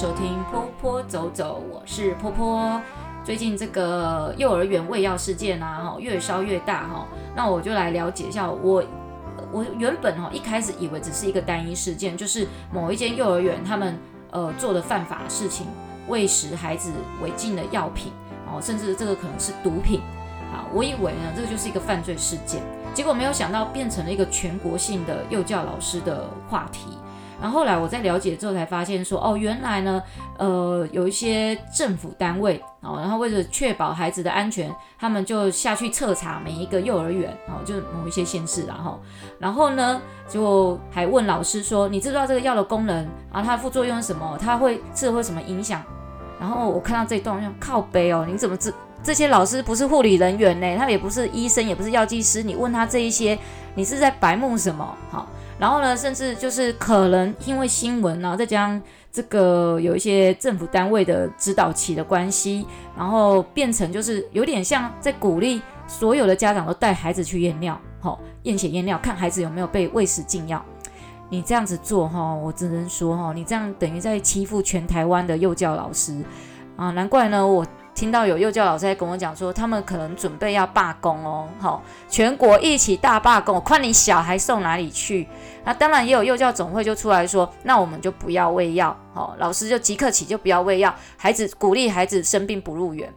收听坡坡走走，我是坡坡。最近这个幼儿园喂药事件啊，哈，越烧越大哈。那我就来了解一下，我我原本哈一开始以为只是一个单一事件，就是某一间幼儿园他们呃做的犯法的事情，喂食孩子违禁的药品哦，甚至这个可能是毒品啊。我以为呢这个就是一个犯罪事件，结果没有想到变成了一个全国性的幼教老师的话题。然后后来我在了解之后才发现说，哦，原来呢，呃，有一些政府单位哦，然后为了确保孩子的安全，他们就下去彻查每一个幼儿园哦，就是某一些县市然后，然后呢，就还问老师说，你知不知道这个药的功能啊？它的副作用是什么？它会这会什么影响？然后我看到这一段，我靠北哦，你怎么知？这些老师不是护理人员呢？他也不是医生，也不是药剂师，你问他这一些，你是在白目什么？好。然后呢，甚至就是可能因为新闻，然后再加上这个有一些政府单位的指导期的关系，然后变成就是有点像在鼓励所有的家长都带孩子去验尿，好、哦，验血验尿，看孩子有没有被喂食禁药。你这样子做，哈、我只能说，哈，你这样等于在欺负全台湾的幼教老师啊！难怪呢，我。听到有幼教老师在跟我讲说，他们可能准备要罢工哦，好，全国一起大罢工，我看你小孩送哪里去。那当然也有幼教总会就出来说，那我们就不要喂药，好，老师就即刻起就不要喂药，孩子鼓励孩子生病不入园。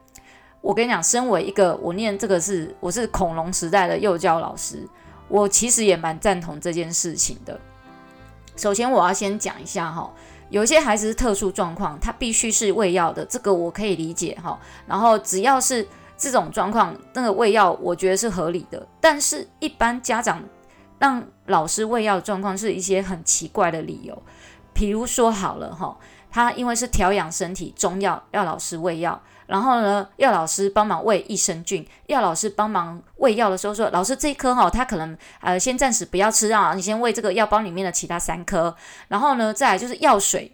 我跟你讲，身为一个我念这个是我是恐龙时代的幼教老师，我其实也蛮赞同这件事情的。首先我要先讲一下哈。有些孩子是特殊状况，他必须是喂药的，这个我可以理解哈。然后只要是这种状况，那个喂药我觉得是合理的。但是，一般家长让老师喂药的状况是一些很奇怪的理由，比如说好了哈，他因为是调养身体中药，要老师喂药。然后呢，要老师帮忙喂益生菌，要老师帮忙喂药的时候说，老师这一颗哈，他可能呃先暂时不要吃啊，你先喂这个药包里面的其他三颗。然后呢，再来就是药水，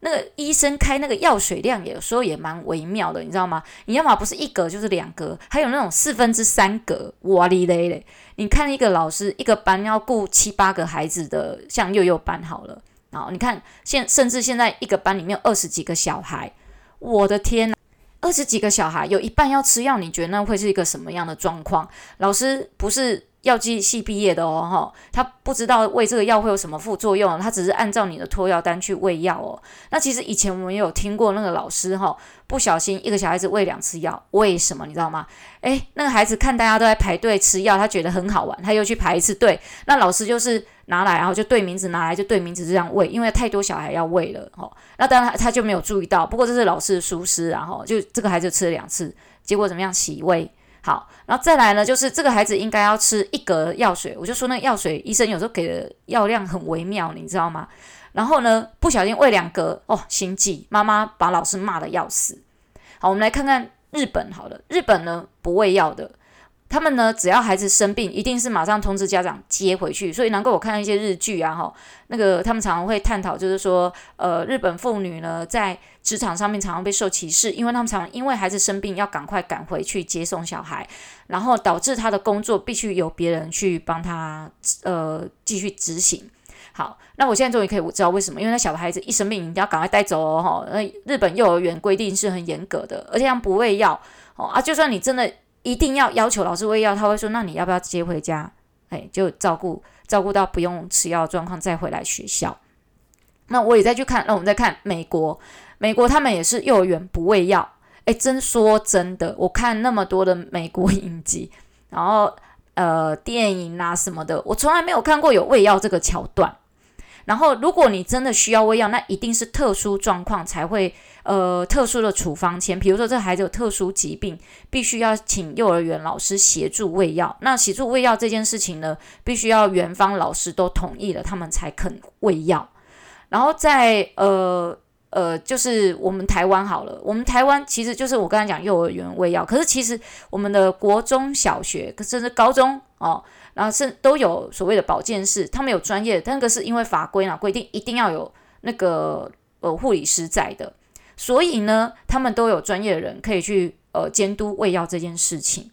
那个医生开那个药水量，有时候也蛮微妙的，你知道吗？你要么不是一格就是两格，还有那种四分之三格，哇哩嘞嘞！你看一个老师一个班要顾七八个孩子的，像幼幼班好了，然后你看现甚至现在一个班里面有二十几个小孩，我的天呐！二十几个小孩，有一半要吃药，你觉得那会是一个什么样的状况？老师不是药剂系毕业的哦，哈，他不知道喂这个药会有什么副作用，他只是按照你的托药单去喂药哦。那其实以前我们也有听过那个老师哈，不小心一个小孩子喂两次药，为什么你知道吗？诶，那个孩子看大家都在排队吃药，他觉得很好玩，他又去排一次队。那老师就是。拿来，然后就对名字拿来，就对名字这样喂，因为太多小孩要喂了，吼，那当然他就没有注意到。不过这是老师的疏失，然后就这个孩子吃了两次，结果怎么样？洗胃。好，然后再来呢，就是这个孩子应该要吃一格药水，我就说那药水医生有时候给的药量很微妙，你知道吗？然后呢，不小心喂两格，哦，心悸，妈妈把老师骂的要死。好，我们来看看日本好了，日本呢不喂药的。他们呢，只要孩子生病，一定是马上通知家长接回去。所以难怪我看一些日剧啊，哈，那个他们常常会探讨，就是说，呃，日本妇女呢，在职场上面常常被受歧视，因为他们常常因为孩子生病要赶快赶回去接送小孩，然后导致他的工作必须由别人去帮他，呃，继续执行。好，那我现在终于可以知道为什么，因为那小孩子一生病，你要赶快带走哦，哈。那日本幼儿园规定是很严格的，而且他们不喂药，哦啊，就算你真的。一定要要求老师喂药，他会说：“那你要不要接回家？哎，就照顾照顾到不用吃药的状况再回来学校。”那我也再去看，那我们再看美国，美国他们也是幼儿园不喂药。哎，真说真的，我看那么多的美国影集，然后呃电影啊什么的，我从来没有看过有喂药这个桥段。然后，如果你真的需要喂药，那一定是特殊状况才会，呃，特殊的处方签。比如说，这孩子有特殊疾病，必须要请幼儿园老师协助喂药。那协助喂药这件事情呢，必须要园方老师都同意了，他们才肯喂药。然后在呃呃，就是我们台湾好了，我们台湾其实就是我刚才讲幼儿园喂药，可是其实我们的国中小学甚至高中哦。然后是都有所谓的保健室，他们有专业，那个是因为法规呢规定一定要有那个呃护理师在的，所以呢，他们都有专业的人可以去呃监督喂药这件事情。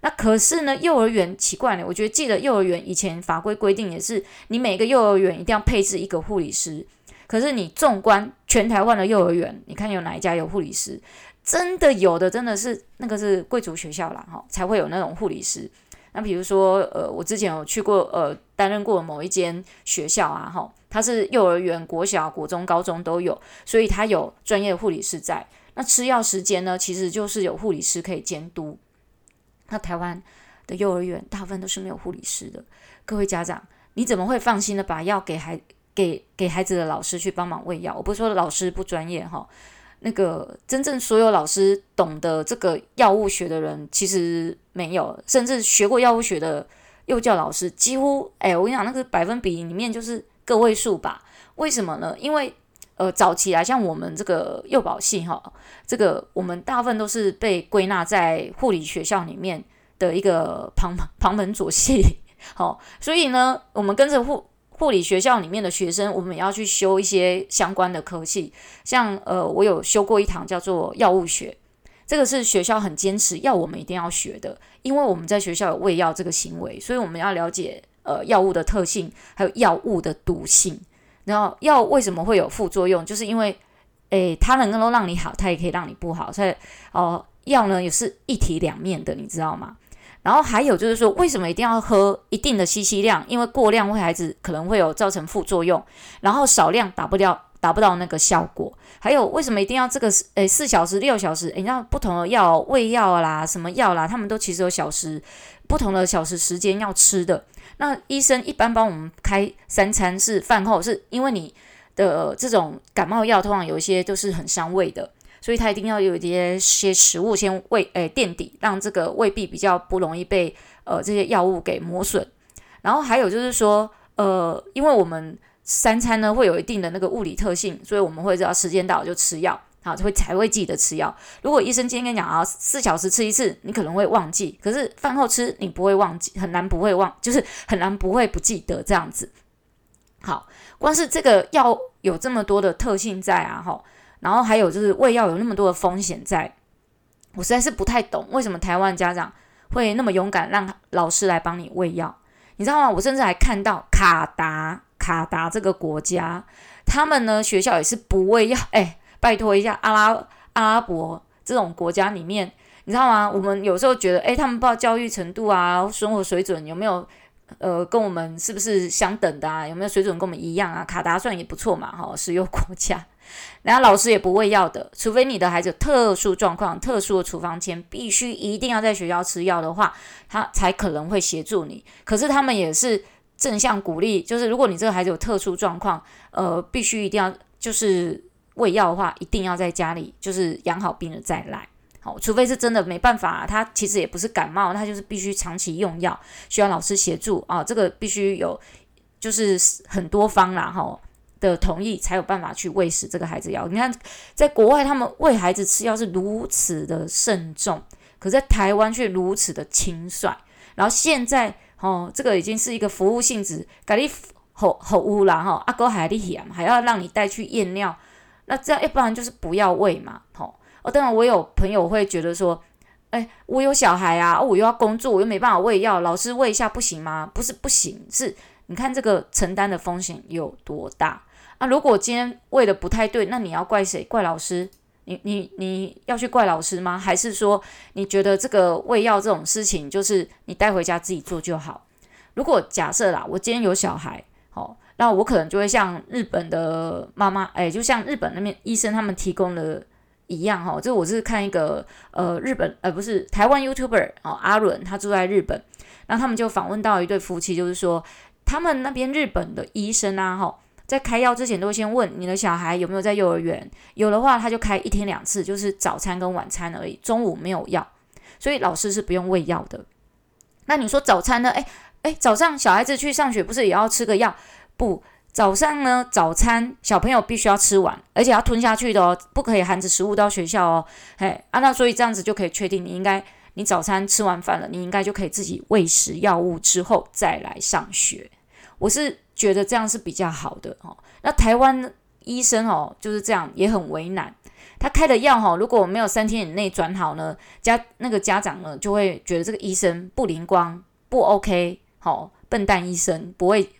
那可是呢，幼儿园奇怪呢，我觉得记得幼儿园以前法规规定也是，你每个幼儿园一定要配置一个护理师，可是你纵观全台湾的幼儿园，你看有哪一家有护理师？真的有的，真的是那个是贵族学校啦，哈，才会有那种护理师。那比如说，呃，我之前有去过，呃，担任过某一间学校啊，哈，它是幼儿园、国小、国中、高中都有，所以它有专业护理师在。那吃药时间呢，其实就是有护理师可以监督。那台湾的幼儿园大部分都是没有护理师的，各位家长，你怎么会放心的把药给孩给给孩子的老师去帮忙喂药？我不是说老师不专业哈。那个真正所有老师懂得这个药物学的人，其实没有，甚至学过药物学的幼教老师，几乎哎，我跟你讲，那个百分比里面就是个位数吧？为什么呢？因为呃，早期来像我们这个幼保系哈，这个我们大部分都是被归纳在护理学校里面的一个旁旁门左系，好，所以呢，我们跟着护。护理学校里面的学生，我们也要去修一些相关的科系，像呃，我有修过一堂叫做药物学，这个是学校很坚持要我们一定要学的，因为我们在学校有喂药这个行为，所以我们要了解呃药物的特性，还有药物的毒性。然后药为什么会有副作用，就是因为诶，它能够让你好，它也可以让你不好，所以哦，药呢也是一体两面的，你知道吗？然后还有就是说，为什么一定要喝一定的吸吸量？因为过量会孩子可能会有造成副作用，然后少量达不掉达不到那个效果。还有为什么一定要这个诶四小时六小时？诶，你知道不同的药胃药啦，什么药啦，他们都其实有小时不同的小时时间要吃的。那医生一般帮我们开三餐是饭后，是因为你的这种感冒药通常有一些都是很伤胃的。所以他一定要有一些些食物先胃诶、垫底，让这个胃壁比较不容易被呃这些药物给磨损。然后还有就是说，呃，因为我们三餐呢会有一定的那个物理特性，所以我们会知道时间到就吃药，好，就会才会记得吃药。如果医生今天跟你讲啊，四小时吃一次，你可能会忘记；可是饭后吃，你不会忘记，很难不会忘，就是很难不会不记得这样子。好，光是这个药有这么多的特性在啊，哈。然后还有就是喂药有那么多的风险在，我实在是不太懂为什么台湾家长会那么勇敢让老师来帮你喂药，你知道吗？我甚至还看到卡达卡达这个国家，他们呢学校也是不喂药。哎，拜托一下阿拉阿拉伯这种国家里面，你知道吗？我们有时候觉得，哎，他们不知道教育程度啊，生活水准有没有？呃，跟我们是不是相等的啊？有没有水准跟我们一样啊？卡达算也不错嘛，哈，石油国家。然后老师也不喂药的，除非你的孩子有特殊状况、特殊的处方签，必须一定要在学校吃药的话，他才可能会协助你。可是他们也是正向鼓励，就是如果你这个孩子有特殊状况，呃，必须一定要就是喂药的话，一定要在家里就是养好病了再来。好，除非是真的没办法，他其实也不是感冒，他就是必须长期用药，需要老师协助啊。这个必须有就是很多方啦，哈。的同意才有办法去喂食这个孩子药。你看，在国外他们喂孩子吃药是如此的慎重，可在台湾却如此的轻率。然后现在哦，这个已经是一个服务性质，给你好好污染哈，阿哥还厉险，还要让你带去验尿，那这样要不然就是不要喂嘛，吼。哦，当然我有朋友会觉得说，哎，我有小孩啊，我又要工作，我又没办法喂药，老师喂一下不行吗？不是不行，是你看这个承担的风险有多大。那、啊、如果今天喂的不太对，那你要怪谁？怪老师？你你你要去怪老师吗？还是说你觉得这个喂药这种事情，就是你带回家自己做就好？如果假设啦，我今天有小孩，好，那我可能就会像日本的妈妈，哎，就像日本那边医生他们提供的一样，哈，这我是看一个呃日本呃不是台湾 YouTuber 哦阿伦，他住在日本，那他们就访问到一对夫妻，就是说他们那边日本的医生啊，哈。在开药之前，都会先问你的小孩有没有在幼儿园，有的话他就开一天两次，就是早餐跟晚餐而已，中午没有药，所以老师是不用喂药的。那你说早餐呢？诶诶，早上小孩子去上学不是也要吃个药？不，早上呢，早餐小朋友必须要吃完，而且要吞下去的哦，不可以含着食物到学校哦。嘿，啊，那所以这样子就可以确定你应该，你早餐吃完饭了，你应该就可以自己喂食药物之后再来上学。我是。觉得这样是比较好的哦。那台湾医生哦就是这样，也很为难。他开的药哈，如果没有三天以内转好呢，家那个家长呢就会觉得这个医生不灵光，不 OK，好笨蛋医生不会，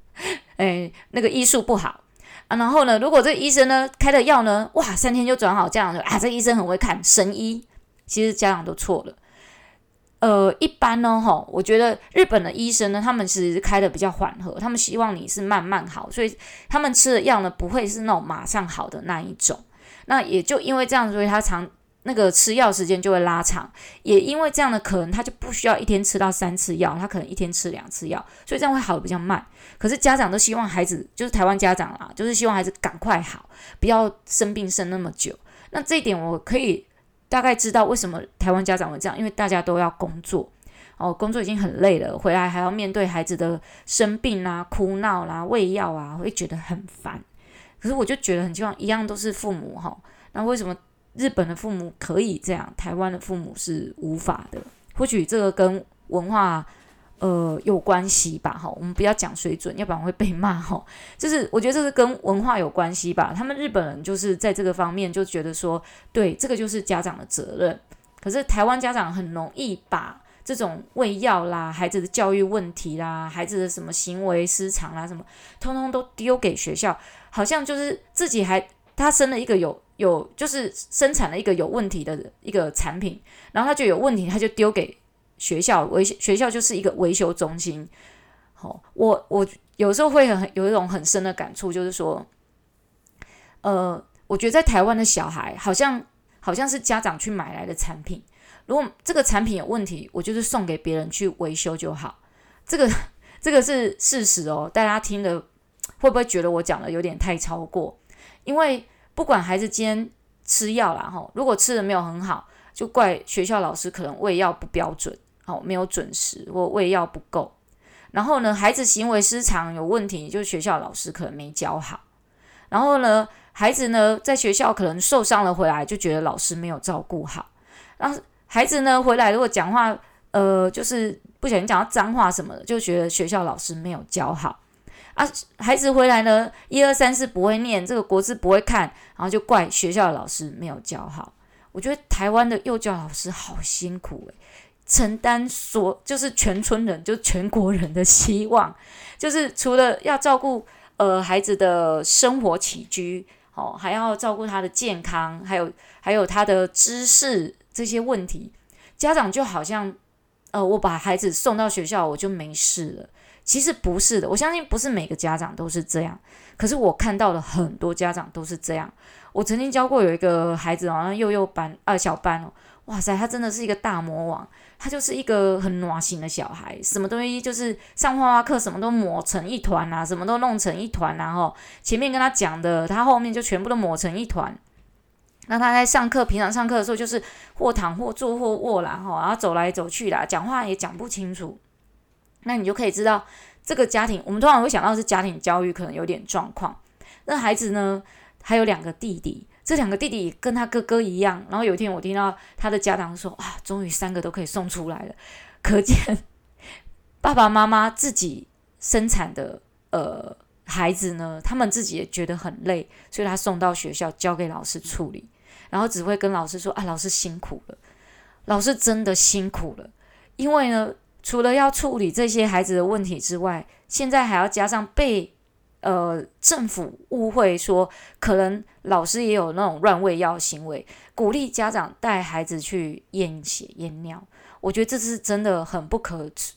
哎，那个医术不好啊。然后呢，如果这个医生呢开的药呢，哇，三天就转好，这样啊，这医生很会看神医。其实家长都错了。呃，一般呢，哈，我觉得日本的医生呢，他们其实开的比较缓和，他们希望你是慢慢好，所以他们吃的药呢，不会是那种马上好的那一种。那也就因为这样，所以他常那个吃药时间就会拉长。也因为这样的可能，他就不需要一天吃到三次药，他可能一天吃两次药，所以这样会好的比较慢。可是家长都希望孩子，就是台湾家长啦，就是希望孩子赶快好，不要生病生那么久。那这一点我可以。大概知道为什么台湾家长会这样，因为大家都要工作，哦，工作已经很累了，回来还要面对孩子的生病啊、哭闹啦、喂药啊，会觉得很烦。可是我就觉得很希望一样都是父母哈，那为什么日本的父母可以这样，台湾的父母是无法的？或许这个跟文化。呃，有关系吧？哈，我们不要讲水准，要不然会被骂 哈。就是我觉得这是跟文化有关系吧。他们日本人就是在这个方面就觉得说，对，这个就是家长的责任。可是台湾家长很容易把这种喂药啦、孩子的教育问题啦、孩子的什么行为失常啦什么，通通都丢给学校，好像就是自己还他生了一个有有就是生产了一个有问题的一个产品，然后他就有问题，他就丢给。学校维学校就是一个维修中心。好、哦，我我有时候会很有一种很深的感触，就是说，呃，我觉得在台湾的小孩好像好像是家长去买来的产品，如果这个产品有问题，我就是送给别人去维修就好。这个 这个是事实哦，大家听的会不会觉得我讲的有点太超过？因为不管孩子今天吃药啦，哈，如果吃的没有很好，就怪学校老师可能喂药不标准。好，没有准时或喂药不够，然后呢，孩子行为失常有问题，就是学校老师可能没教好。然后呢，孩子呢在学校可能受伤了回来，就觉得老师没有照顾好。然后孩子呢回来如果讲话，呃，就是不小心讲到脏话什么的，就觉得学校老师没有教好。啊，孩子回来呢，一二三四不会念，这个国字不会看，然后就怪学校老师没有教好。我觉得台湾的幼教老师好辛苦诶。承担所就是全村人，就全国人的希望，就是除了要照顾呃孩子的生活起居，哦，还要照顾他的健康，还有还有他的知识这些问题，家长就好像呃我把孩子送到学校我就没事了，其实不是的，我相信不是每个家长都是这样，可是我看到了很多家长都是这样。我曾经教过有一个孩子，好像幼幼班啊小班哦，哇塞，他真的是一个大魔王。他就是一个很暖心的小孩，什么东西就是上画画课，什么都抹成一团啊，什么都弄成一团，然后前面跟他讲的，他后面就全部都抹成一团。那他在上课，平常上课的时候就是或躺或坐或卧啦，哈，然后走来走去啦，讲话也讲不清楚。那你就可以知道这个家庭，我们通常会想到是家庭教育可能有点状况。那孩子呢，还有两个弟弟。这两个弟弟跟他哥哥一样，然后有一天我听到他的家长说：“啊，终于三个都可以送出来了。”可见爸爸妈妈自己生产的呃孩子呢，他们自己也觉得很累，所以他送到学校交给老师处理，然后只会跟老师说：“啊，老师辛苦了，老师真的辛苦了。”因为呢，除了要处理这些孩子的问题之外，现在还要加上被。呃，政府误会说，可能老师也有那种乱喂药行为，鼓励家长带孩子去验血验尿。我觉得这是真的很不可耻。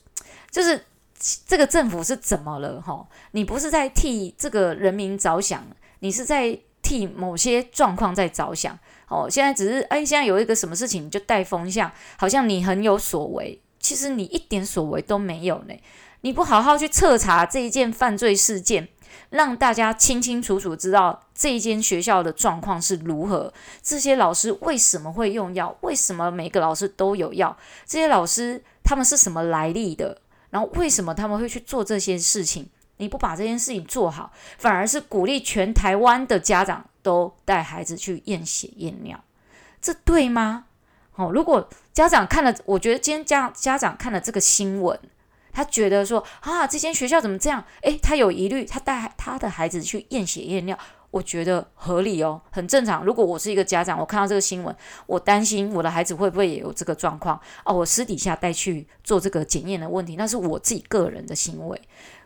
就是 这个政府是怎么了？哈，你不是在替这个人民着想，你是在替某些状况在着想。哦，现在只是哎，现在有一个什么事情就带风向，好像你很有所为，其实你一点所为都没有呢。你不好好去彻查这一件犯罪事件。让大家清清楚楚知道这一间学校的状况是如何，这些老师为什么会用药，为什么每个老师都有药，这些老师他们是什么来历的，然后为什么他们会去做这些事情？你不把这件事情做好，反而是鼓励全台湾的家长都带孩子去验血验尿，这对吗？哦，如果家长看了，我觉得今天家家长看了这个新闻。他觉得说啊，这间学校怎么这样？诶，他有疑虑，他带他的孩子去验血验尿，我觉得合理哦，很正常。如果我是一个家长，我看到这个新闻，我担心我的孩子会不会也有这个状况哦，我私底下带去做这个检验的问题，那是我自己个人的行为。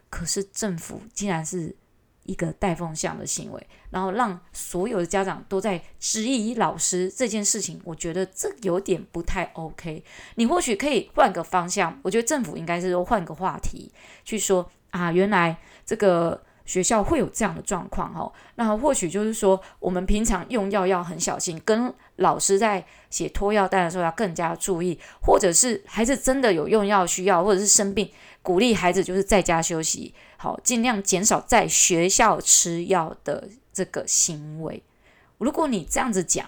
可是政府竟然是一个带风向的行为，然后让所有的家长都在质疑老师这件事情，我觉得这有点不太 OK。你或许可以换个方向，我觉得政府应该是说换个话题去说啊，原来这个学校会有这样的状况哦。那或许就是说，我们平常用药要很小心，跟老师在写托药单的时候要更加注意，或者是孩子真的有用药需要，或者是生病。鼓励孩子就是在家休息，好，尽量减少在学校吃药的这个行为。如果你这样子讲，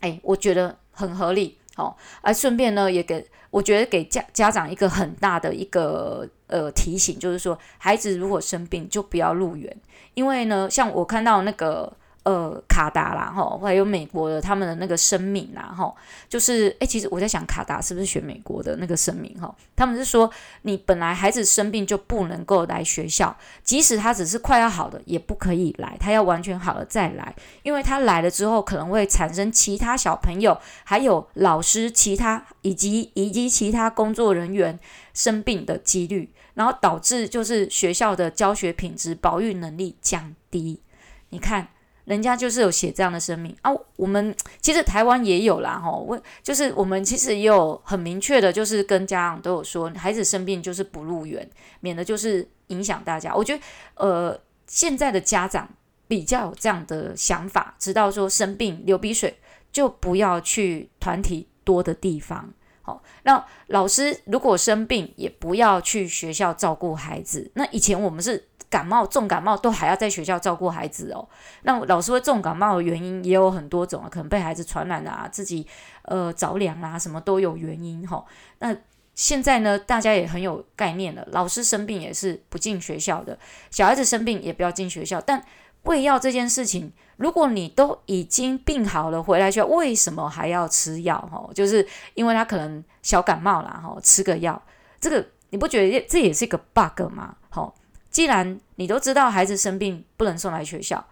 哎，我觉得很合理，好，而顺便呢，也给我觉得给家家长一个很大的一个呃提醒，就是说，孩子如果生病就不要入园，因为呢，像我看到那个。呃，卡达啦，哈，还有美国的他们的那个声明啦，哈，就是，诶，其实我在想，卡达是不是选美国的那个声明，哈，他们是说，你本来孩子生病就不能够来学校，即使他只是快要好的，也不可以来，他要完全好了再来，因为他来了之后，可能会产生其他小朋友，还有老师、其他以及以及其他工作人员生病的几率，然后导致就是学校的教学品质、保育能力降低，你看。人家就是有写这样的声明啊，我们 其实台湾也有啦，吼，我就是我们其实也有很明确的，就是跟家长都有说，孩子生病就是不入园，免得就是影响大家。我觉得，呃，现在的家长比较有这样的想法，知道说生病流鼻水就不要去团体多的地方，好，那老师如果生病也不要去学校照顾孩子。那以前我们是。感冒、重感冒都还要在学校照顾孩子哦。那老师会重感冒的原因也有很多种啊，可能被孩子传染啊，自己呃着凉啊，什么都有原因哈、那现在呢，大家也很有概念了，老师生病也是不进学校的，小孩子生病也不要进学校。但喂药这件事情，如果你都已经病好了回来学校，为什么还要吃药？哈、就是因为他可能小感冒啦，哈、吃个药，这个你不觉得这也是一个 bug 吗？好、既然你都知道孩子生病不能送来学校，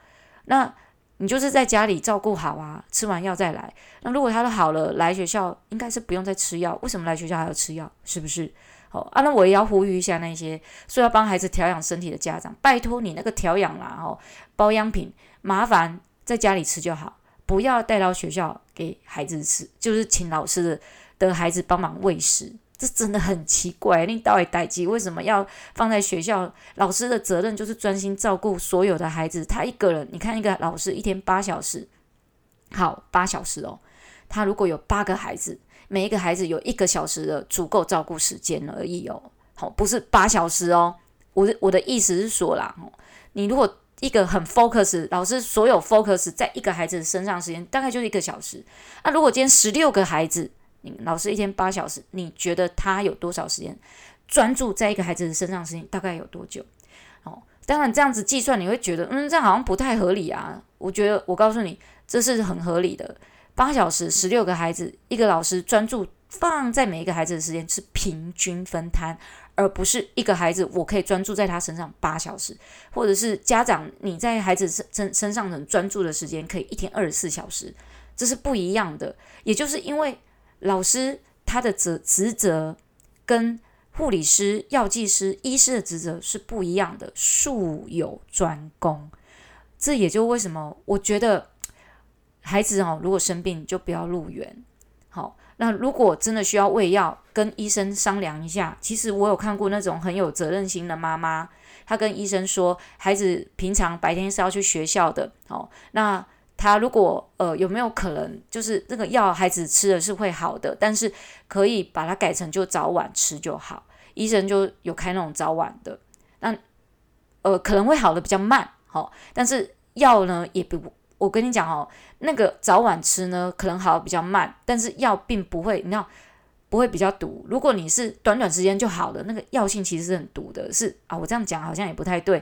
那你就是在家里照顾好啊，吃完药再来。那如果他都好了，来学校应该是不用再吃药。为什么来学校还要吃药？是不是？好啊，那我也要呼吁一下那些说要帮孩子调养身体的家长，拜托你那个调养啦，哦，保养品麻烦在家里吃就好，不要带到学校给孩子吃，就是请老师的孩子帮忙喂食。这真的很奇怪，你到底代志为什么要放在学校？老师的责任就是专心照顾所有的孩子。他一个人，你看一个老师一天八小时，好，八小时哦。他如果有八个孩子，每一个孩子有一个小时的足够照顾时间而已哦。好，不是八小时哦。我的我的意思是说啦，你如果一个很 focus，老师所有 focus 在一个孩子身上时间大概就是一个小时。那如果今天十六个孩子，你老师一天八小时，你觉得他有多少时间专注在一个孩子的身上？时间大概有多久？哦，当然这样子计算，你会觉得，嗯，这样好像不太合理啊。我觉得，我告诉你，这是很合理的。八小时，十六个孩子，一个老师专注放在每一个孩子的时间是平均分摊，而不是一个孩子我可以专注在他身上八小时，或者是家长你在孩子身身身上能专注的时间可以一天二十四小时，这是不一样的。也就是因为。老师他的职职责跟护理师、药剂师、医师的职责是不一样的，术有专攻。这也就为什么我觉得孩子哦，如果生病就不要入园。好，那如果真的需要喂药，跟医生商量一下。其实我有看过那种很有责任心的妈妈，她跟医生说，孩子平常白天是要去学校的。好，那。他如果呃有没有可能就是那个药孩子吃的是会好的，但是可以把它改成就早晚吃就好。医生就有开那种早晚的，那呃可能会好的比较慢，好、哦，但是药呢也不，我跟你讲哦，那个早晚吃呢可能好比较慢，但是药并不会，你知道不会比较毒。如果你是短短时间就好的，那个药性其实是很毒的，是啊，我这样讲好像也不太对。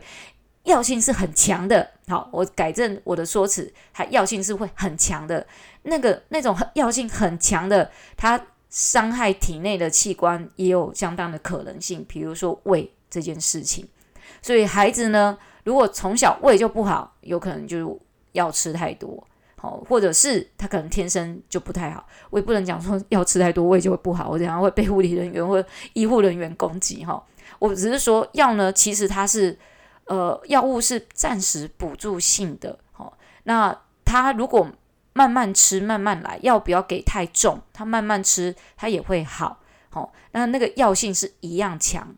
药性是很强的，好，我改正我的说辞，它药性是会很强的，那个那种药性很强的，它伤害体内的器官也有相当的可能性，比如说胃这件事情。所以孩子呢，如果从小胃就不好，有可能就药吃太多，好，或者是他可能天生就不太好，我也不能讲说药吃太多胃就会不好，我等下会被护理人员或医护人员攻击哈。我只是说药呢，其实它是。呃药物是暂时补助性的，哦，那他如果慢慢吃慢慢来，药不要给太重，他慢慢吃他也会好，哦，那那个药性是一样强。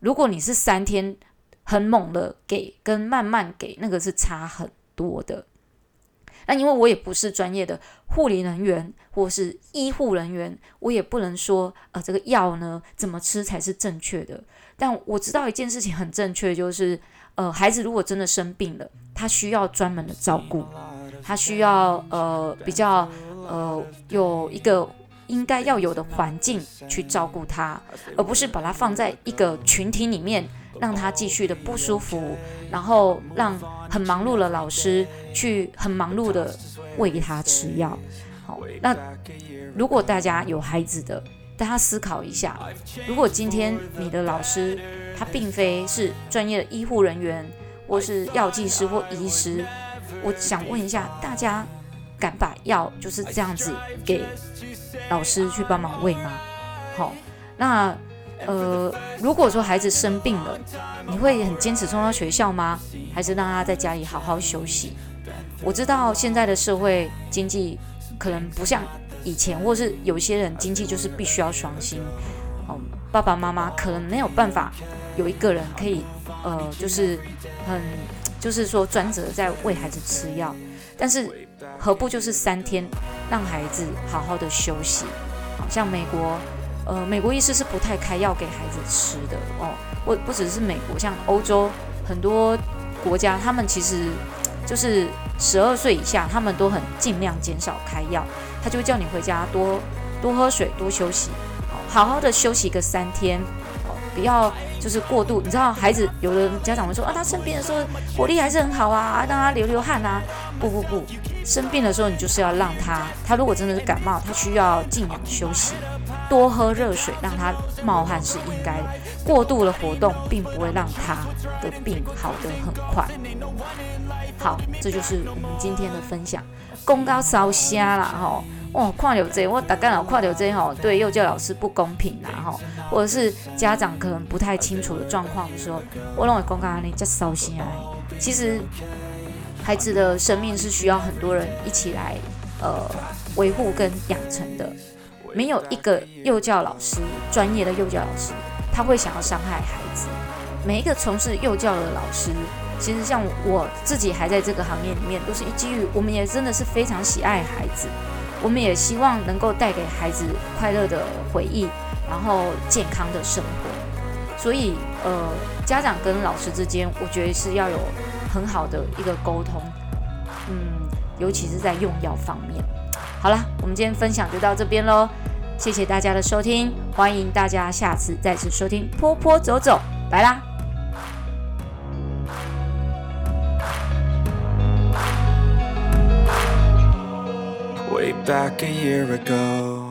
如果你是三天很猛的给，跟慢慢给那个是差很多的。那因为我也不是专业的护理人员或是医护人员，我也不能说呃这个药呢怎么吃才是正确的。但我知道一件事情很正确，就是呃孩子如果真的生病了，他需要专门的照顾，他需要呃比较呃有一个应该要有的环境去照顾他，而不是把他放在一个群体里面。让他继续的不舒服，然后让很忙碌的老师去很忙碌的喂他吃药。好，那如果大家有孩子的，大家思考一下，如果今天你的老师他并非是专业的医护人员，或是药剂师或医师，我想问一下，大家敢把药就是这样子给老师去帮忙喂吗？好，那。呃，如果说孩子生病了，你会很坚持送到学校吗？还是让他在家里好好休息？我知道现在的社会经济可能不像以前，或是有些人经济就是必须要双薪，嗯，爸爸妈妈可能没有办法有一个人可以，呃，就是很，就是说专责在喂孩子吃药，但是何不就是三天让孩子好好的休息？好像美国。呃，美国医师是不太开药给孩子吃的哦。不不只是美国，像欧洲很多国家，他们其实就是十二岁以下，他们都很尽量减少开药。他就会叫你回家多多喝水，多休息，好好的休息个三天，不要就是过度。你知道，孩子有的家长会说啊，他生病的时候活力还是很好啊，让他流流汗啊。不不不，生病的时候你就是要让他，他如果真的是感冒，他需要静养休息。多喝热水，让他冒汗是应该的。过度的活动并不会让他的病好得很快。好，这就是我们今天的分享。公告烧瞎了哈，哦，跨流这，我大概有看到这哈，对幼教老师不公平啦哈，或者是家长可能不太清楚的状况的时候，我认为公告你叫烧瞎。其实孩子的生命是需要很多人一起来呃维护跟养成的。没有一个幼教老师，专业的幼教老师，他会想要伤害孩子。每一个从事幼教的老师，其实像我自己还在这个行业里面，都是基于我们也真的是非常喜爱孩子，我们也希望能够带给孩子快乐的回忆，然后健康的生活。所以，呃，家长跟老师之间，我觉得是要有很好的一个沟通，嗯，尤其是在用药方面。好了，我们今天分享就到这边喽，谢谢大家的收听，欢迎大家下次再次收听坡坡走走，拜啦。Way back a year ago